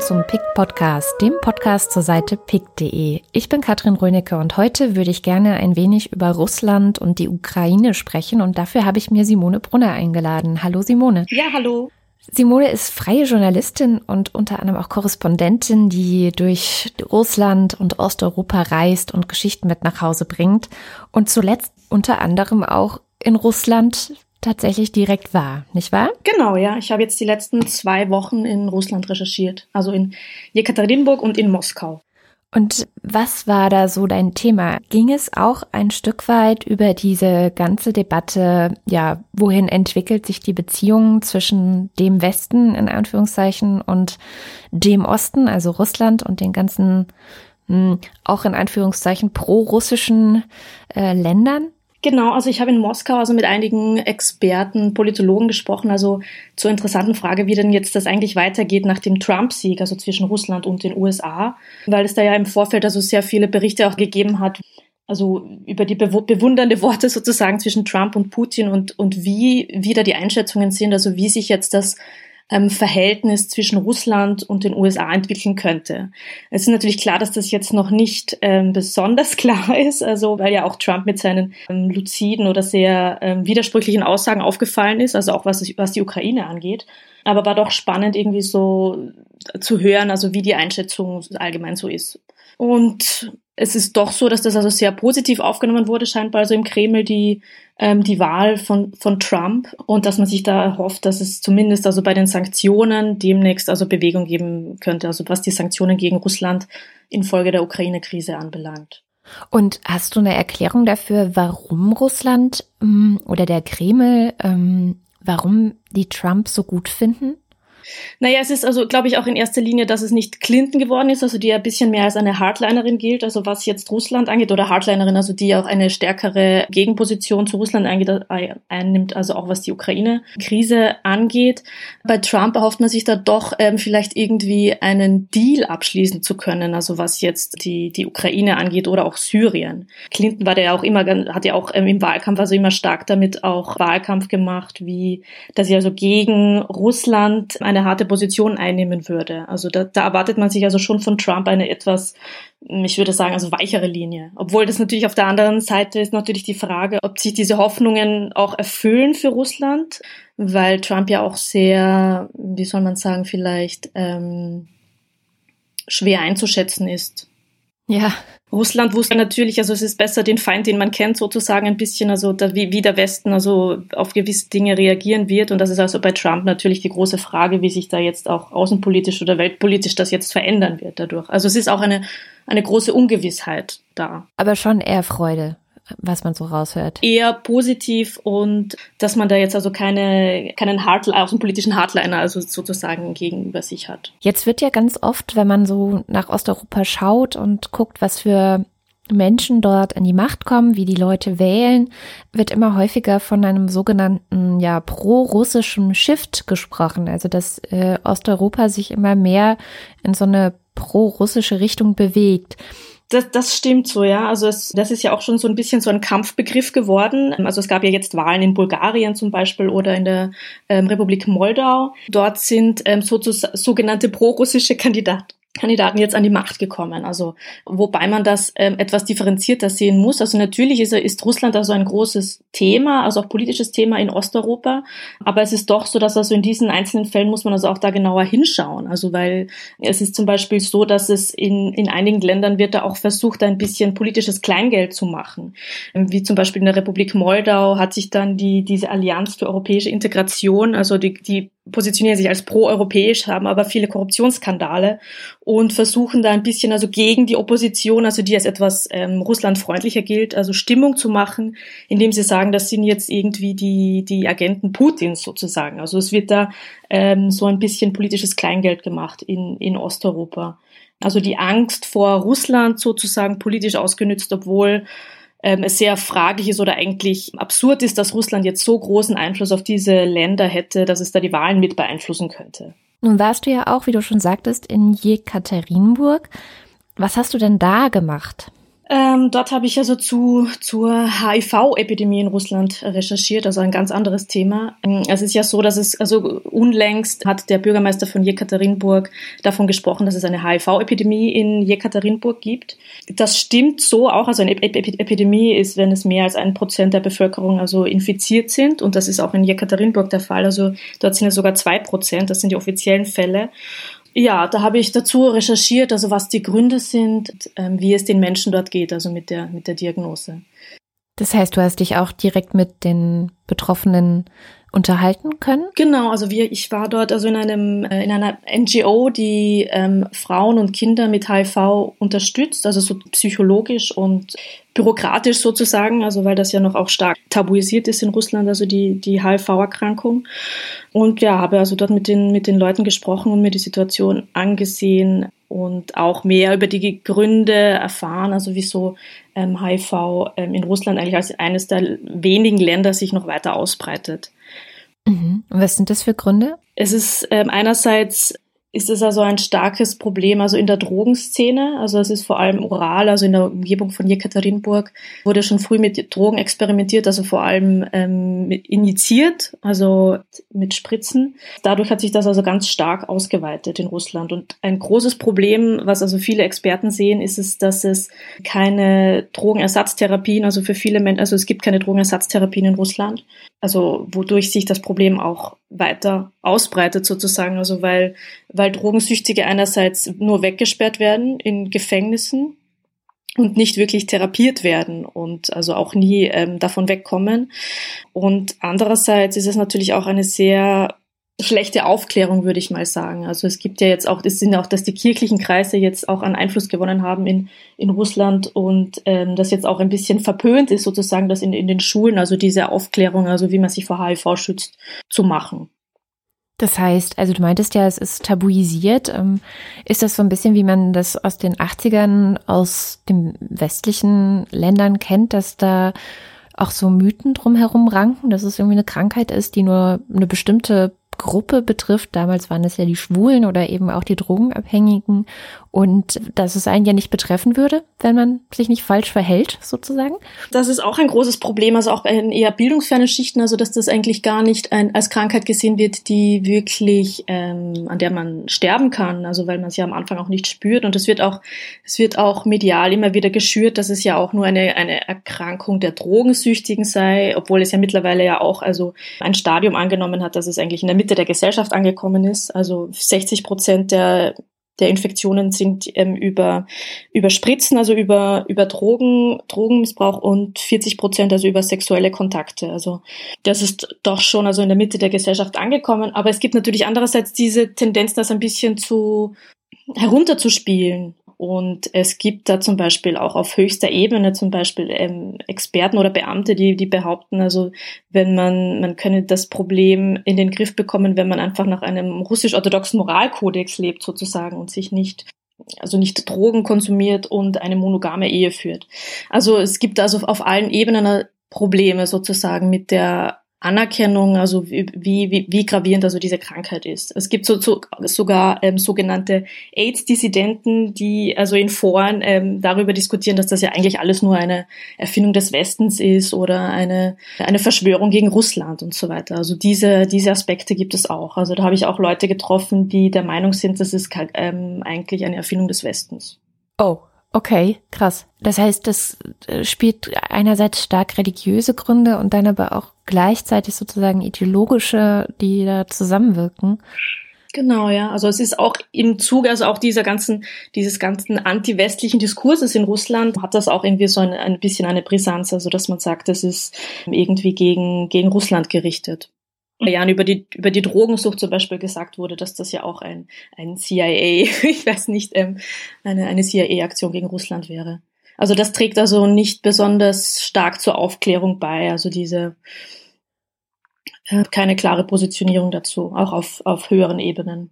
willkommen zum PIC Podcast, dem Podcast zur Seite pick.de. Ich bin Katrin Rönecke und heute würde ich gerne ein wenig über Russland und die Ukraine sprechen und dafür habe ich mir Simone Brunner eingeladen. Hallo Simone. Ja, hallo. Simone ist freie Journalistin und unter anderem auch Korrespondentin, die durch Russland und Osteuropa reist und Geschichten mit nach Hause bringt und zuletzt unter anderem auch in Russland tatsächlich direkt war, nicht wahr? Genau, ja. Ich habe jetzt die letzten zwei Wochen in Russland recherchiert, also in Jekaterinburg und in Moskau. Und was war da so dein Thema? Ging es auch ein Stück weit über diese ganze Debatte, ja, wohin entwickelt sich die Beziehung zwischen dem Westen in Anführungszeichen und dem Osten, also Russland und den ganzen mh, hm, auch in Anführungszeichen pro-russischen äh, Ländern? Genau, also ich habe in Moskau also mit einigen Experten, Politologen gesprochen, also zur interessanten Frage, wie denn jetzt das eigentlich weitergeht nach dem Trump-Sieg, also zwischen Russland und den USA, weil es da ja im Vorfeld also sehr viele Berichte auch gegeben hat, also über die bewundernde Worte sozusagen zwischen Trump und Putin und, und wie wieder die Einschätzungen sind, also wie sich jetzt das ähm, Verhältnis zwischen Russland und den USA entwickeln könnte. Es ist natürlich klar, dass das jetzt noch nicht ähm, besonders klar ist, also weil ja auch Trump mit seinen ähm, luziden oder sehr ähm, widersprüchlichen Aussagen aufgefallen ist, also auch was, was die Ukraine angeht. Aber war doch spannend irgendwie so zu hören, also wie die Einschätzung allgemein so ist. Und es ist doch so, dass das also sehr positiv aufgenommen wurde, scheinbar also im Kreml die, ähm, die Wahl von, von Trump und dass man sich da hofft, dass es zumindest also bei den Sanktionen demnächst also Bewegung geben könnte, also was die Sanktionen gegen Russland infolge der Ukraine-Krise anbelangt. Und hast du eine Erklärung dafür, warum Russland ähm, oder der Kreml, ähm, warum die Trump so gut finden? Naja, es ist also, glaube ich, auch in erster Linie, dass es nicht Clinton geworden ist, also die ja ein bisschen mehr als eine Hardlinerin gilt, also was jetzt Russland angeht, oder Hardlinerin, also die auch eine stärkere Gegenposition zu Russland einnimmt, also auch was die Ukraine-Krise angeht. Bei Trump erhofft man sich da doch ähm, vielleicht irgendwie einen Deal abschließen zu können, also was jetzt die, die Ukraine angeht oder auch Syrien. Clinton war der ja auch immer, hat ja auch ähm, im Wahlkampf also immer stark damit auch Wahlkampf gemacht, wie, dass sie also gegen Russland eine harte Position einnehmen würde. Also da, da erwartet man sich also schon von Trump eine etwas, ich würde sagen, also weichere Linie. Obwohl das natürlich auf der anderen Seite ist natürlich die Frage, ob sich diese Hoffnungen auch erfüllen für Russland, weil Trump ja auch sehr, wie soll man sagen, vielleicht ähm, schwer einzuschätzen ist. Ja. Russland wusste natürlich, also es ist besser, den Feind, den man kennt, sozusagen ein bisschen, also da, wie, wie der Westen also auf gewisse Dinge reagieren wird. Und das ist also bei Trump natürlich die große Frage, wie sich da jetzt auch außenpolitisch oder weltpolitisch das jetzt verändern wird dadurch. Also es ist auch eine, eine große Ungewissheit da. Aber schon eher Freude was man so raushört. Eher positiv und dass man da jetzt also keine, keinen Hardliner, außenpolitischen Hardliner also sozusagen gegenüber sich hat. Jetzt wird ja ganz oft, wenn man so nach Osteuropa schaut und guckt, was für Menschen dort an die Macht kommen, wie die Leute wählen, wird immer häufiger von einem sogenannten ja pro-russischen Shift gesprochen. Also dass äh, Osteuropa sich immer mehr in so eine pro-russische Richtung bewegt. Das, das stimmt so, ja. Also es, das ist ja auch schon so ein bisschen so ein Kampfbegriff geworden. Also es gab ja jetzt Wahlen in Bulgarien zum Beispiel oder in der ähm, Republik Moldau. Dort sind ähm, sogenannte prorussische Kandidaten Kandidaten jetzt an die Macht gekommen. Also wobei man das ähm, etwas differenzierter sehen muss. Also natürlich ist, ist Russland also ein großes Thema, also auch politisches Thema in Osteuropa. Aber es ist doch so, dass also in diesen einzelnen Fällen muss man also auch da genauer hinschauen. Also weil es ist zum Beispiel so, dass es in, in einigen Ländern wird da auch versucht, ein bisschen politisches Kleingeld zu machen. Ähm, wie zum Beispiel in der Republik Moldau hat sich dann die, diese Allianz für europäische Integration, also die, die positionieren sich als pro-europäisch, haben aber viele Korruptionsskandale und versuchen da ein bisschen also gegen die Opposition, also die als etwas ähm, russlandfreundlicher gilt, also Stimmung zu machen, indem sie sagen, das sind jetzt irgendwie die, die Agenten Putins sozusagen. Also es wird da ähm, so ein bisschen politisches Kleingeld gemacht in, in Osteuropa. Also die Angst vor Russland sozusagen politisch ausgenützt, obwohl ähm, es sehr fraglich ist oder eigentlich absurd ist, dass Russland jetzt so großen Einfluss auf diese Länder hätte, dass es da die Wahlen mit beeinflussen könnte. Nun warst du ja auch, wie du schon sagtest, in Jekaterinburg. Was hast du denn da gemacht? Ähm, dort habe ich also zu, zur HIV-Epidemie in Russland recherchiert, also ein ganz anderes Thema. Ähm, es ist ja so, dass es, also unlängst hat der Bürgermeister von Jekaterinburg davon gesprochen, dass es eine HIV-Epidemie in Jekaterinburg gibt. Das stimmt so auch, also eine Epidemie ist, wenn es mehr als ein Prozent der Bevölkerung also infiziert sind und das ist auch in Jekaterinburg der Fall, also dort sind es sogar zwei Prozent, das sind die offiziellen Fälle. Ja, da habe ich dazu recherchiert, also was die Gründe sind, ähm, wie es den Menschen dort geht, also mit der, mit der Diagnose. Das heißt, du hast dich auch direkt mit den Betroffenen unterhalten können? Genau, also wir, ich war dort also in einem äh, in einer NGO, die ähm, Frauen und Kinder mit HIV unterstützt, also so psychologisch und bürokratisch sozusagen, also weil das ja noch auch stark tabuisiert ist in Russland, also die die HIV-Erkrankung. Und ja, habe also dort mit den mit den Leuten gesprochen und mir die Situation angesehen und auch mehr über die Gründe erfahren, also wieso ähm, HIV ähm, in Russland eigentlich als eines der wenigen Länder sich noch weiter ausbreitet. Mhm. Und was sind das für Gründe? Es ist ähm, einerseits ist es also ein starkes Problem also in der Drogenszene. Also es ist vor allem oral, also in der Umgebung von Jekaterinburg wurde schon früh mit Drogen experimentiert, also vor allem ähm, injiziert, also mit Spritzen. Dadurch hat sich das also ganz stark ausgeweitet in Russland. Und ein großes Problem, was also viele Experten sehen, ist es, dass es keine Drogenersatztherapien, also für viele Menschen, also es gibt keine Drogenersatztherapien in Russland. Also wodurch sich das Problem auch weiter ausbreitet sozusagen, also weil, weil Drogensüchtige einerseits nur weggesperrt werden in Gefängnissen und nicht wirklich therapiert werden und also auch nie ähm, davon wegkommen. Und andererseits ist es natürlich auch eine sehr schlechte Aufklärung, würde ich mal sagen. Also es gibt ja jetzt auch, es sind auch, dass die kirchlichen Kreise jetzt auch an Einfluss gewonnen haben in, in Russland und ähm, das jetzt auch ein bisschen verpönt ist, sozusagen, das in, in den Schulen, also diese Aufklärung, also wie man sich vor HIV schützt, zu machen. Das heißt, also du meintest ja, es ist tabuisiert. Ähm, ist das so ein bisschen, wie man das aus den 80ern aus den westlichen Ländern kennt, dass da auch so Mythen drumherum ranken, dass es irgendwie eine Krankheit ist, die nur eine bestimmte Gruppe betrifft. Damals waren es ja die Schwulen oder eben auch die Drogenabhängigen und dass es einen ja nicht betreffen würde, wenn man sich nicht falsch verhält, sozusagen. Das ist auch ein großes Problem, also auch in eher bildungsfernen Schichten, also dass das eigentlich gar nicht ein, als Krankheit gesehen wird, die wirklich, ähm, an der man sterben kann, also weil man es ja am Anfang auch nicht spürt und es wird auch, es wird auch medial immer wieder geschürt, dass es ja auch nur eine, eine Erkrankung der Drogensüchtigen sei, obwohl es ja mittlerweile ja auch also ein Stadium angenommen hat, dass es eigentlich in der Mitte Mitte der Gesellschaft angekommen ist. Also 60 Prozent der der Infektionen sind ähm, über, über Spritzen, also über, über Drogen, Drogenmissbrauch und 40 Prozent also über sexuelle Kontakte. Also das ist doch schon also in der Mitte der Gesellschaft angekommen. Aber es gibt natürlich andererseits diese Tendenz, das ein bisschen zu herunterzuspielen. Und es gibt da zum Beispiel auch auf höchster Ebene zum Beispiel ähm, Experten oder Beamte, die, die behaupten, also wenn man, man könne das Problem in den Griff bekommen, wenn man einfach nach einem russisch-orthodoxen Moralkodex lebt sozusagen und sich nicht also nicht Drogen konsumiert und eine monogame Ehe führt. Also es gibt also auf allen Ebenen Probleme sozusagen mit der Anerkennung, also wie, wie, wie gravierend also diese Krankheit ist. Es gibt so, so, sogar ähm, sogenannte AIDS-Dissidenten, die also in Foren ähm, darüber diskutieren, dass das ja eigentlich alles nur eine Erfindung des Westens ist oder eine, eine Verschwörung gegen Russland und so weiter. Also diese, diese Aspekte gibt es auch. Also da habe ich auch Leute getroffen, die der Meinung sind, das ist ähm, eigentlich eine Erfindung des Westens. Oh, Okay, krass. Das heißt, das äh, spielt einerseits stark religiöse Gründe und dann aber auch gleichzeitig sozusagen ideologische, die da zusammenwirken. Genau, ja. Also es ist auch im Zuge, also auch dieser ganzen, dieses ganzen anti-westlichen Diskurses in Russland hat das auch irgendwie so ein, ein bisschen eine Brisanz, also dass man sagt, das ist irgendwie gegen, gegen Russland gerichtet. Jahren über die, über die Drogensucht zum Beispiel gesagt wurde, dass das ja auch ein, ein CIA, ich weiß nicht, ähm, eine, eine CIA-Aktion gegen Russland wäre. Also das trägt also nicht besonders stark zur Aufklärung bei, also diese äh, keine klare Positionierung dazu, auch auf, auf höheren Ebenen.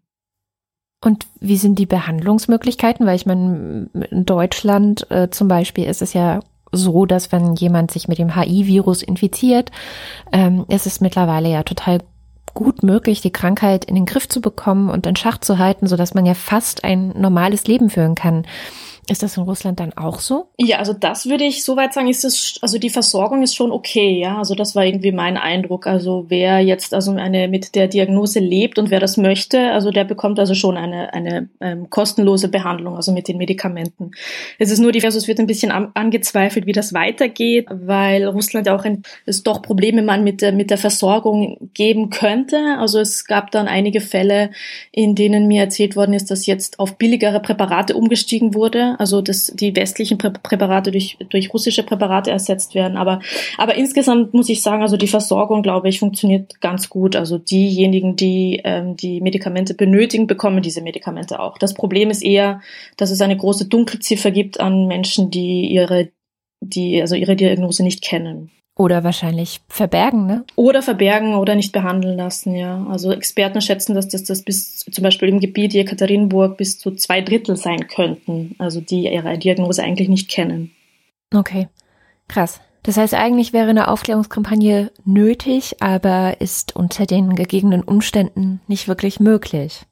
Und wie sind die Behandlungsmöglichkeiten? Weil ich meine, in Deutschland äh, zum Beispiel ist es ja so, dass wenn jemand sich mit dem HI-Virus infiziert, ähm, ist es mittlerweile ja total gut möglich, die Krankheit in den Griff zu bekommen und in Schach zu halten, so dass man ja fast ein normales Leben führen kann. Ist das in Russland dann auch so? Ja, also das würde ich soweit sagen, ist es, also die Versorgung ist schon okay, ja. Also das war irgendwie mein Eindruck. Also wer jetzt also eine mit der Diagnose lebt und wer das möchte, also der bekommt also schon eine, eine ähm, kostenlose Behandlung, also mit den Medikamenten. Es ist nur die, also es wird ein bisschen an, angezweifelt, wie das weitergeht, weil Russland auch ein, es doch Probleme man mit der, mit der Versorgung geben könnte. Also es gab dann einige Fälle, in denen mir erzählt worden ist, dass jetzt auf billigere Präparate umgestiegen wurde also dass die westlichen Prä Präparate durch, durch russische Präparate ersetzt werden. Aber, aber insgesamt muss ich sagen, also die Versorgung, glaube ich, funktioniert ganz gut. Also diejenigen, die ähm, die Medikamente benötigen, bekommen diese Medikamente auch. Das Problem ist eher, dass es eine große Dunkelziffer gibt an Menschen, die ihre, die also ihre Diagnose nicht kennen. Oder wahrscheinlich verbergen, ne? Oder verbergen oder nicht behandeln lassen, ja. Also Experten schätzen, dass das, das bis zum Beispiel im Gebiet Jekaterinburg bis zu zwei Drittel sein könnten, also die ihre Diagnose eigentlich nicht kennen. Okay, krass. Das heißt, eigentlich wäre eine Aufklärungskampagne nötig, aber ist unter den gegebenen Umständen nicht wirklich möglich.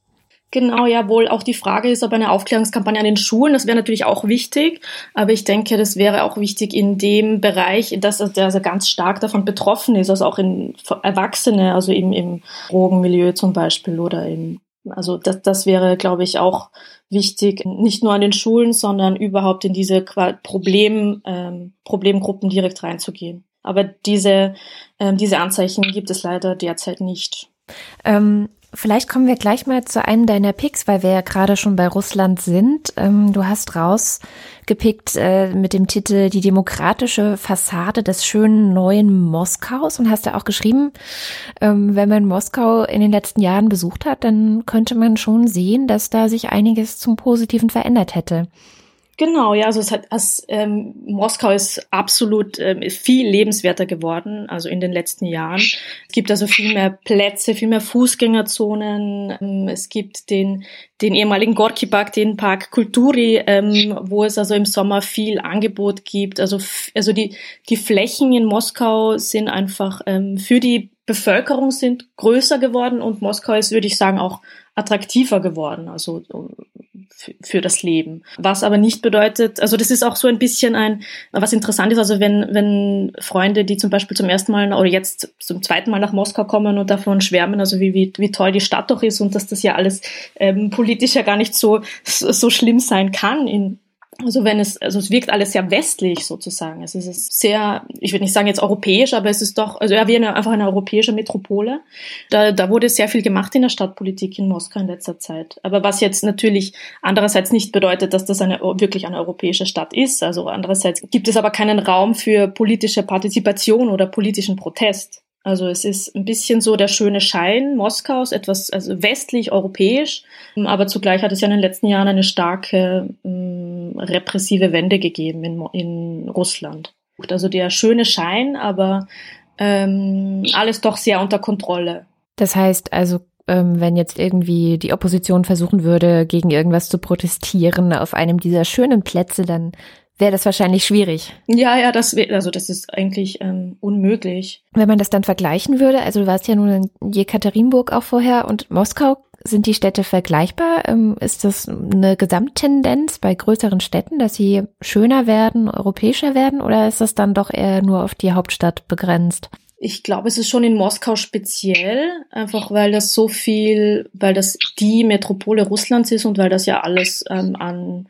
Genau, ja, wohl auch die Frage ist, ob eine Aufklärungskampagne an den Schulen, das wäre natürlich auch wichtig, aber ich denke, das wäre auch wichtig in dem Bereich, dass der also ganz stark davon betroffen ist, also auch in Erwachsene, also im, im Drogenmilieu zum Beispiel oder im, also das, das wäre, glaube ich, auch wichtig, nicht nur an den Schulen, sondern überhaupt in diese Problem, ähm, Problemgruppen direkt reinzugehen. Aber diese, ähm, diese Anzeichen gibt es leider derzeit nicht. Ähm, Vielleicht kommen wir gleich mal zu einem deiner Picks, weil wir ja gerade schon bei Russland sind. Ähm, du hast rausgepickt äh, mit dem Titel Die demokratische Fassade des schönen neuen Moskaus und hast da auch geschrieben, ähm, wenn man Moskau in den letzten Jahren besucht hat, dann könnte man schon sehen, dass da sich einiges zum Positiven verändert hätte. Genau, ja, also es hat, es, ähm, Moskau ist absolut ähm, viel lebenswerter geworden, also in den letzten Jahren. Es gibt also viel mehr Plätze, viel mehr Fußgängerzonen. Ähm, es gibt den, den ehemaligen Gorki Park, den Park Kulturi, ähm, wo es also im Sommer viel Angebot gibt. Also, also die, die Flächen in Moskau sind einfach ähm, für die Bevölkerung sind größer geworden und Moskau ist, würde ich sagen, auch attraktiver geworden, also für das Leben. Was aber nicht bedeutet, also das ist auch so ein bisschen ein, was interessant ist, also wenn, wenn Freunde, die zum Beispiel zum ersten Mal oder jetzt zum zweiten Mal nach Moskau kommen und davon schwärmen, also wie, wie, wie toll die Stadt doch ist und dass das ja alles ähm, politisch ja gar nicht so, so schlimm sein kann in, also wenn es, also es wirkt alles sehr westlich sozusagen. Es ist sehr, ich würde nicht sagen jetzt europäisch, aber es ist doch, also ja, wie eine, einfach eine europäische Metropole. Da, da wurde sehr viel gemacht in der Stadtpolitik in Moskau in letzter Zeit. Aber was jetzt natürlich andererseits nicht bedeutet, dass das eine wirklich eine europäische Stadt ist. Also andererseits gibt es aber keinen Raum für politische Partizipation oder politischen Protest. Also es ist ein bisschen so der schöne Schein Moskaus, etwas also westlich europäisch, aber zugleich hat es ja in den letzten Jahren eine starke ähm, repressive Wende gegeben in, in Russland. Also der schöne Schein, aber ähm, alles doch sehr unter Kontrolle. Das heißt also, ähm, wenn jetzt irgendwie die Opposition versuchen würde, gegen irgendwas zu protestieren auf einem dieser schönen Plätze, dann wäre das wahrscheinlich schwierig. Ja, ja, das wäre, also das ist eigentlich ähm, unmöglich. Wenn man das dann vergleichen würde, also du warst ja nun in Jekaterinburg auch vorher und Moskau, sind die Städte vergleichbar? Ähm, ist das eine Gesamttendenz bei größeren Städten, dass sie schöner werden, europäischer werden oder ist das dann doch eher nur auf die Hauptstadt begrenzt? Ich glaube, es ist schon in Moskau speziell, einfach weil das so viel, weil das die Metropole Russlands ist und weil das ja alles ähm, an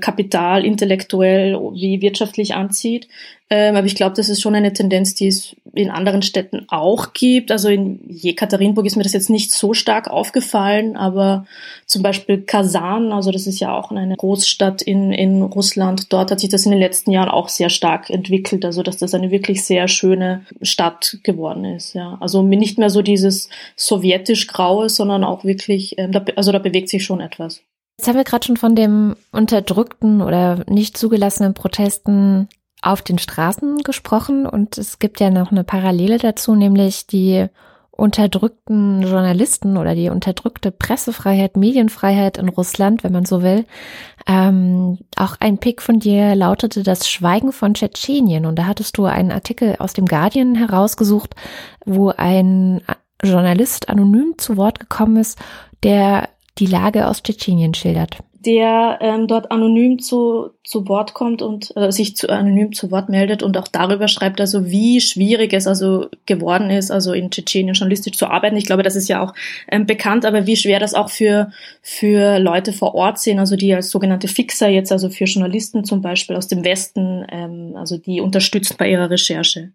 Kapital intellektuell wie wirtschaftlich anzieht. Ähm, aber ich glaube, das ist schon eine Tendenz, die es in anderen Städten auch gibt. Also in Jekaterinburg ist mir das jetzt nicht so stark aufgefallen, aber zum Beispiel Kasan, also das ist ja auch eine Großstadt in, in Russland, dort hat sich das in den letzten Jahren auch sehr stark entwickelt, also dass das eine wirklich sehr schöne Stadt geworden ist. Ja, also nicht mehr so dieses sowjetisch graue, sondern auch wirklich, ähm, also da bewegt sich schon etwas. Jetzt haben wir gerade schon von dem unterdrückten oder nicht zugelassenen Protesten auf den Straßen gesprochen und es gibt ja noch eine Parallele dazu, nämlich die unterdrückten Journalisten oder die unterdrückte Pressefreiheit, Medienfreiheit in Russland, wenn man so will. Ähm, auch ein Pick von dir lautete das Schweigen von Tschetschenien und da hattest du einen Artikel aus dem Guardian herausgesucht, wo ein Journalist anonym zu Wort gekommen ist, der die Lage aus Tschetschenien schildert. der ähm, dort anonym zu, zu Wort kommt und äh, sich zu, anonym zu Wort meldet und auch darüber schreibt, also wie schwierig es also geworden ist, also in Tschetschenien journalistisch zu arbeiten. Ich glaube, das ist ja auch ähm, bekannt, aber wie schwer das auch für, für Leute vor Ort sind, also die als sogenannte Fixer jetzt, also für Journalisten zum Beispiel aus dem Westen, ähm, also die unterstützt bei ihrer Recherche.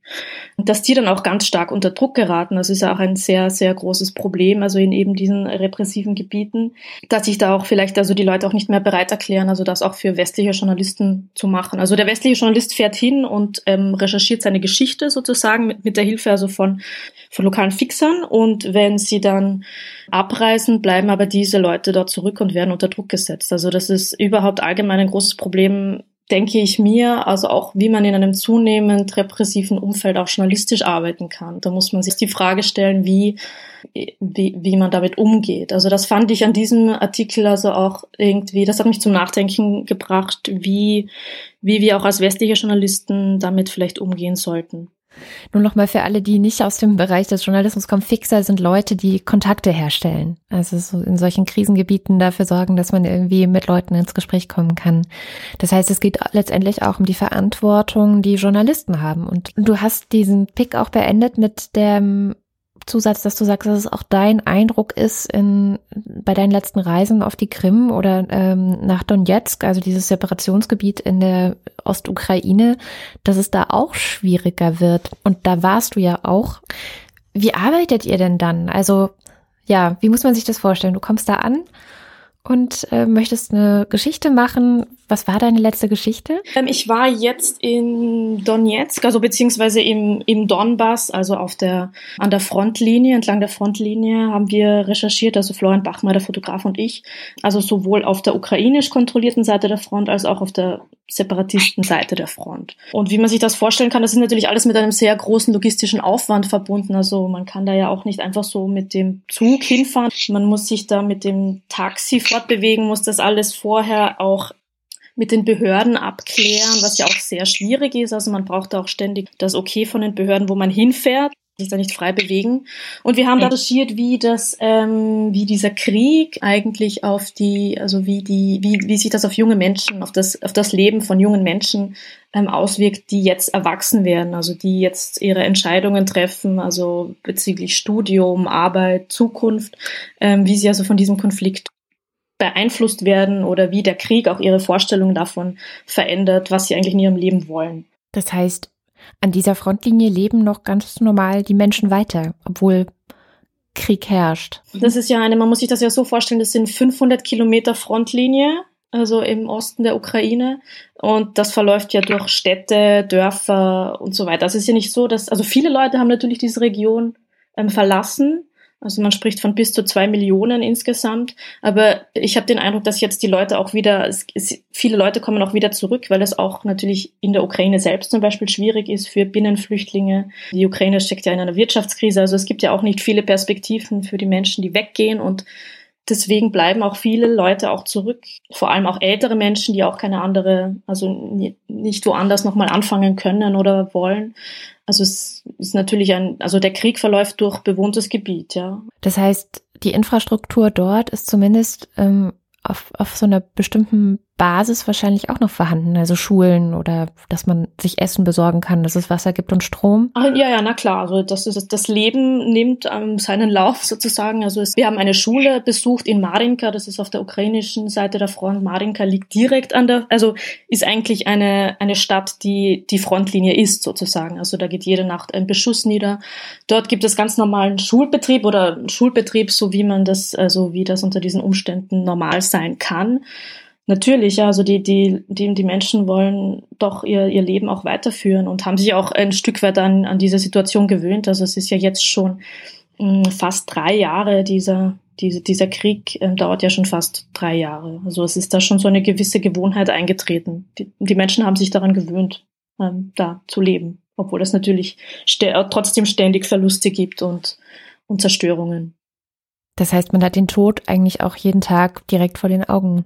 Und dass die dann auch ganz stark unter Druck geraten, das ist ja auch ein sehr, sehr großes Problem, also in eben diesen repressiven Gebieten, dass sich da auch vielleicht also die Leute auch nicht mehr bereit erklären, also das auch für westliche Journalisten zu machen. Also der westliche Journalist fährt hin und ähm, recherchiert seine Geschichte sozusagen mit, mit der Hilfe also von, von lokalen Fixern und wenn sie dann abreisen, bleiben aber diese Leute dort zurück und werden unter Druck gesetzt. Also das ist überhaupt allgemein ein großes Problem denke ich mir, also auch wie man in einem zunehmend repressiven Umfeld auch journalistisch arbeiten kann. Da muss man sich die Frage stellen, wie, wie, wie man damit umgeht. Also das fand ich an diesem Artikel also auch irgendwie, das hat mich zum Nachdenken gebracht, wie, wie wir auch als westliche Journalisten damit vielleicht umgehen sollten. Nur nochmal für alle, die nicht aus dem Bereich des Journalismus kommen, Fixer sind Leute, die Kontakte herstellen. Also so in solchen Krisengebieten dafür sorgen, dass man irgendwie mit Leuten ins Gespräch kommen kann. Das heißt, es geht letztendlich auch um die Verantwortung, die Journalisten haben. Und du hast diesen Pick auch beendet mit dem Zusatz, dass du sagst, dass es auch dein Eindruck ist in, bei deinen letzten Reisen auf die Krim oder ähm, nach Donetsk, also dieses Separationsgebiet in der Ostukraine, dass es da auch schwieriger wird. Und da warst du ja auch. Wie arbeitet ihr denn dann? Also ja, wie muss man sich das vorstellen? Du kommst da an und äh, möchtest eine Geschichte machen. Was war deine letzte Geschichte? Ähm, ich war jetzt in Donetsk, also beziehungsweise im, im Donbass, also auf der, an der Frontlinie, entlang der Frontlinie haben wir recherchiert, also Florian Bachmer, der Fotograf und ich, also sowohl auf der ukrainisch kontrollierten Seite der Front als auch auf der Separatistenseite der Front. Und wie man sich das vorstellen kann, das ist natürlich alles mit einem sehr großen logistischen Aufwand verbunden. Also man kann da ja auch nicht einfach so mit dem Zug hinfahren. Man muss sich da mit dem Taxi fortbewegen, muss das alles vorher auch mit den Behörden abklären, was ja auch sehr schwierig ist. Also man braucht da auch ständig das Okay von den Behörden, wo man hinfährt sich da nicht frei bewegen. Und wir haben da recherchiert, wie das, ähm, wie dieser Krieg eigentlich auf die, also wie die, wie, wie sich das auf junge Menschen, auf das, auf das Leben von jungen Menschen ähm, auswirkt, die jetzt erwachsen werden, also die jetzt ihre Entscheidungen treffen, also bezüglich Studium, Arbeit, Zukunft, ähm, wie sie also von diesem Konflikt beeinflusst werden oder wie der Krieg auch ihre Vorstellungen davon verändert, was sie eigentlich in ihrem Leben wollen. Das heißt, an dieser Frontlinie leben noch ganz normal die Menschen weiter, obwohl Krieg herrscht. Das ist ja eine, man muss sich das ja so vorstellen, das sind 500 Kilometer Frontlinie, also im Osten der Ukraine. Und das verläuft ja durch Städte, Dörfer und so weiter. Das ist ja nicht so, dass, also viele Leute haben natürlich diese Region ähm, verlassen, also man spricht von bis zu zwei Millionen insgesamt. Aber ich habe den Eindruck, dass jetzt die Leute auch wieder, es, es, viele Leute kommen auch wieder zurück, weil es auch natürlich in der Ukraine selbst zum Beispiel schwierig ist für Binnenflüchtlinge. Die Ukraine steckt ja in einer Wirtschaftskrise. Also es gibt ja auch nicht viele Perspektiven für die Menschen, die weggehen und Deswegen bleiben auch viele Leute auch zurück, vor allem auch ältere Menschen, die auch keine andere, also nicht woanders nochmal anfangen können oder wollen. Also es ist natürlich ein, also der Krieg verläuft durch bewohntes Gebiet, ja. Das heißt, die Infrastruktur dort ist zumindest ähm, auf, auf so einer bestimmten Basis wahrscheinlich auch noch vorhanden, also Schulen oder dass man sich Essen besorgen kann, dass es Wasser gibt und Strom. Ach, ja, ja, na klar. Also das ist das Leben nimmt ähm, seinen Lauf sozusagen. Also es, wir haben eine Schule besucht in Marinka, das ist auf der ukrainischen Seite der Front. Marinka liegt direkt an der, also ist eigentlich eine eine Stadt, die die Frontlinie ist sozusagen. Also da geht jede Nacht ein Beschuss nieder. Dort gibt es ganz normalen Schulbetrieb oder Schulbetrieb, so wie man das, also wie das unter diesen Umständen normal sein kann. Natürlich, ja, also die, die, die, die Menschen wollen doch ihr, ihr Leben auch weiterführen und haben sich auch ein Stück weit an, an diese Situation gewöhnt. Also es ist ja jetzt schon hm, fast drei Jahre, dieser, diese, dieser Krieg äh, dauert ja schon fast drei Jahre. Also es ist da schon so eine gewisse Gewohnheit eingetreten. Die, die Menschen haben sich daran gewöhnt, ähm, da zu leben, obwohl es natürlich st trotzdem ständig Verluste gibt und, und Zerstörungen. Das heißt, man hat den Tod eigentlich auch jeden Tag direkt vor den Augen.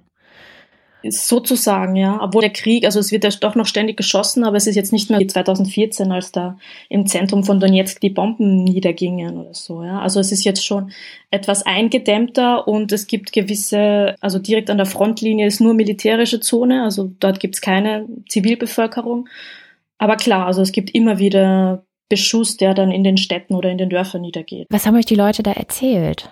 Sozusagen, ja. Obwohl der Krieg, also es wird ja doch noch ständig geschossen, aber es ist jetzt nicht mehr wie 2014, als da im Zentrum von Donetsk die Bomben niedergingen oder so, ja. Also es ist jetzt schon etwas eingedämmter und es gibt gewisse, also direkt an der Frontlinie ist nur militärische Zone, also dort gibt es keine Zivilbevölkerung. Aber klar, also es gibt immer wieder Beschuss, der dann in den Städten oder in den Dörfern niedergeht. Was haben euch die Leute da erzählt?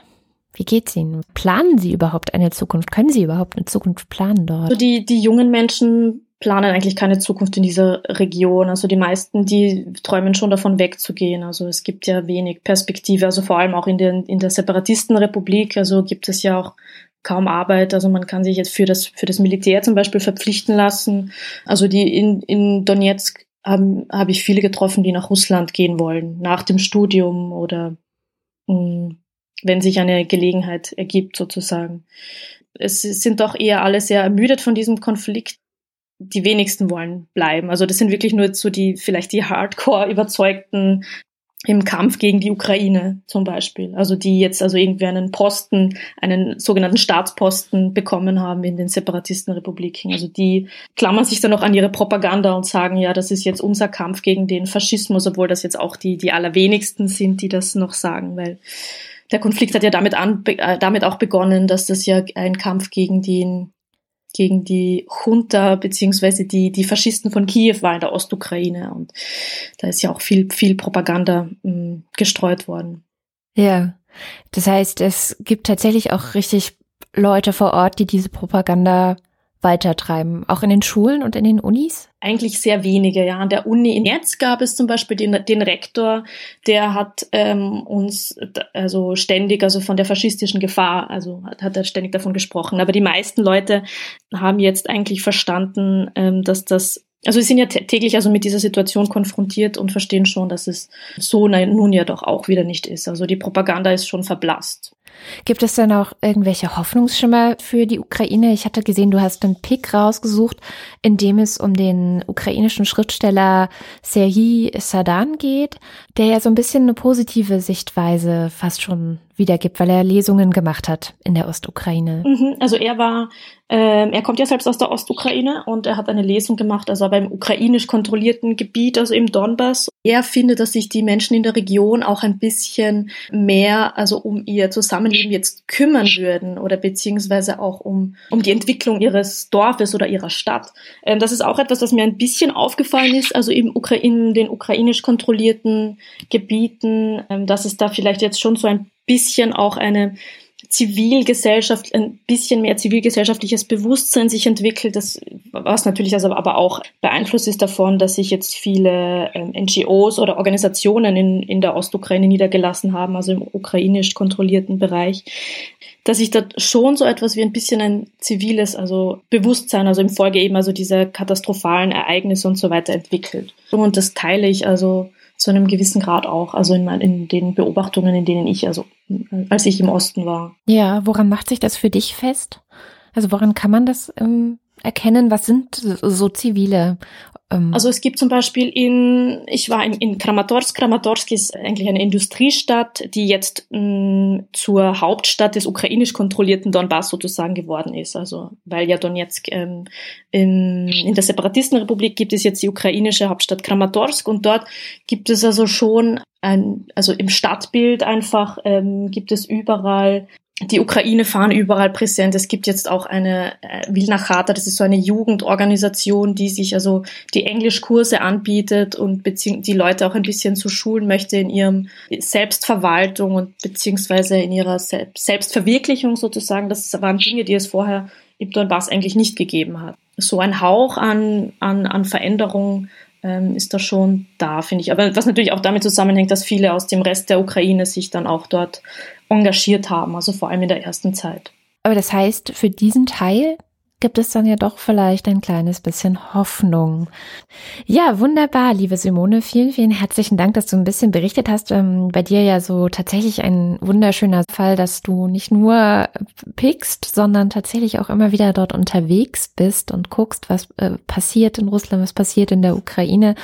Wie geht's Ihnen? Planen Sie überhaupt eine Zukunft? Können Sie überhaupt eine Zukunft planen dort? Also die, die jungen Menschen planen eigentlich keine Zukunft in dieser Region. Also die meisten, die träumen schon davon wegzugehen. Also es gibt ja wenig Perspektive, also vor allem auch in, den, in der Separatistenrepublik. Also gibt es ja auch kaum Arbeit. Also man kann sich jetzt für das, für das Militär zum Beispiel verpflichten lassen. Also die in, in Donetsk habe ich viele getroffen, die nach Russland gehen wollen, nach dem Studium oder mh, hm, wenn sich eine Gelegenheit ergibt sozusagen. Es sind doch eher alle sehr ermüdet von diesem Konflikt. Die wenigsten wollen bleiben. Also das sind wirklich nur so die, vielleicht die Hardcore überzeugten im Kampf gegen die Ukraine zum Beispiel. Also die jetzt also irgendwie einen Posten, einen sogenannten Staatsposten bekommen haben in den Separatistenrepubliken. Also die klammern sich dann noch an ihre Propaganda und sagen, ja, das ist jetzt unser Kampf gegen den Faschismus, obwohl das jetzt auch die, die allerwenigsten sind, die das noch sagen, weil der Konflikt hat ja damit, an, äh, damit auch begonnen, dass das ja ein Kampf gegen den gegen die Junta beziehungsweise die, die Faschisten von Kiew war in der Ostukraine und da ist ja auch viel, viel Propaganda mh, hm, gestreut worden. Ja, das heißt, es gibt tatsächlich auch richtig Leute vor Ort, die diese Propaganda weitertreiben, auch in den Schulen und in den Unis? Eigentlich sehr wenige, ja. An der Uni in Netz gab es zum Beispiel den, den Rektor, der hat ähm, uns also ständig, also von der faschistischen Gefahr, also hat, hat er ständig davon gesprochen. Aber die meisten Leute haben jetzt eigentlich verstanden, ähm, dass das also sie sind ja täglich also mit dieser Situation konfrontiert und verstehen schon, dass es so nun ja doch auch wieder nicht ist. Also die Propaganda ist schon verblasst. Gibt es denn auch irgendwelche Hoffnungsschimmer für die Ukraine? Ich hatte gesehen, du hast einen Pick rausgesucht, in dem es um den ukrainischen Schriftsteller Serhii Sadan geht, der ja so ein bisschen eine positive Sichtweise fast schon wiedergibt, weil er Lesungen gemacht hat in der Ostukraine. Mhm, also er war, ähm, er kommt ja selbst aus der Ostukraine und er hat eine Lesung gemacht, also beim ukrainisch kontrollierten Gebiet, also im Donbass. Er findet, dass sich die Menschen in der Region auch ein bisschen mehr, also um ihr Zusammenleben jetzt kümmern würden oder beziehungsweise auch um, um die Entwicklung ihres Dorfes oder ihrer Stadt. Ähm, das ist auch etwas, was mir ein bisschen aufgefallen ist, also im Ukra in den ukrainisch kontrollierten Gebieten, ähm, dass es da vielleicht jetzt schon so ein bisschen auch eine Zivilgesellschaft, ein bisschen mehr zivilgesellschaftliches Bewusstsein sich entwickelt, das, was natürlich also aber auch beeinflusst ist davon, dass sich jetzt viele ähm, NGOs oder Organisationen in, in der Ostukraine niedergelassen haben, also im ukrainisch kontrollierten Bereich, dass sich da schon so etwas wie ein bisschen ein ziviles, also Bewusstsein, also im Folge eben also dieser katastrophalen Ereignisse und so weiter entwickelt. Und das teile ich also zu einem gewissen Grad auch, also in, in den Beobachtungen, in denen ich, also als ich im Osten war. Ja, woran macht sich das für dich fest? Also woran kann man das ähm, erkennen? Was sind so zivile ähm, also es gibt zum Beispiel in, ich war in, in Kramatorsk. Kramatorsk ist eigentlich eine Industriestadt, die jetzt mh, mm, zur Hauptstadt des ukrainisch kontrollierten Donbass sozusagen geworden ist. Also weil ja Donetsk ähm, in, in der Separatistenrepublik gibt es jetzt die ukrainische Hauptstadt Kramatorsk und dort gibt es also schon ein, also im Stadtbild einfach ähm, gibt es überall die Ukraine fahren überall präsent. Es gibt jetzt auch eine äh, Wilna Charta, das ist so eine Jugendorganisation, die sich also die Englischkurse anbietet und die Leute auch ein bisschen zu schulen möchte in ihrem Selbstverwaltung und beziehungsweise in ihrer Selbstverwirklichung sozusagen. Das waren Dinge, die es vorher im Donbass eigentlich nicht gegeben hat. So ein Hauch an, an, an Veränderung ähm, ist da schon da, finde ich. Aber was natürlich auch damit zusammenhängt, dass viele aus dem Rest der Ukraine sich dann auch dort engagiert haben, also vor allem in der ersten Zeit. Aber das heißt, für diesen Teil gibt es dann ja doch vielleicht ein kleines bisschen Hoffnung. Ja, wunderbar, liebe Simone. Vielen, vielen herzlichen Dank, dass du ein bisschen berichtet hast. Ähm, bei dir ja so tatsächlich ein wunderschöner Fall, dass du nicht nur pickst, sondern tatsächlich auch immer wieder dort unterwegs bist und guckst, was äh, passiert in Russland, was passiert in der Ukraine.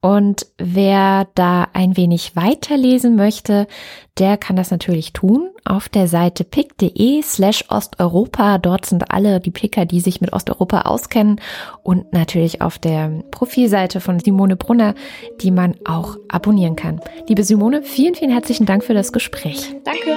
Und wer da ein wenig weiterlesen möchte, der kann das natürlich tun. Auf der Seite pick.de slash Osteuropa. Dort sind alle die Picker, die sich mit Osteuropa auskennen und natürlich auf der Profilseite von Simone Brunner, die man auch abonnieren kann. Liebe Simone, vielen, vielen herzlichen Dank für das Gespräch. Danke.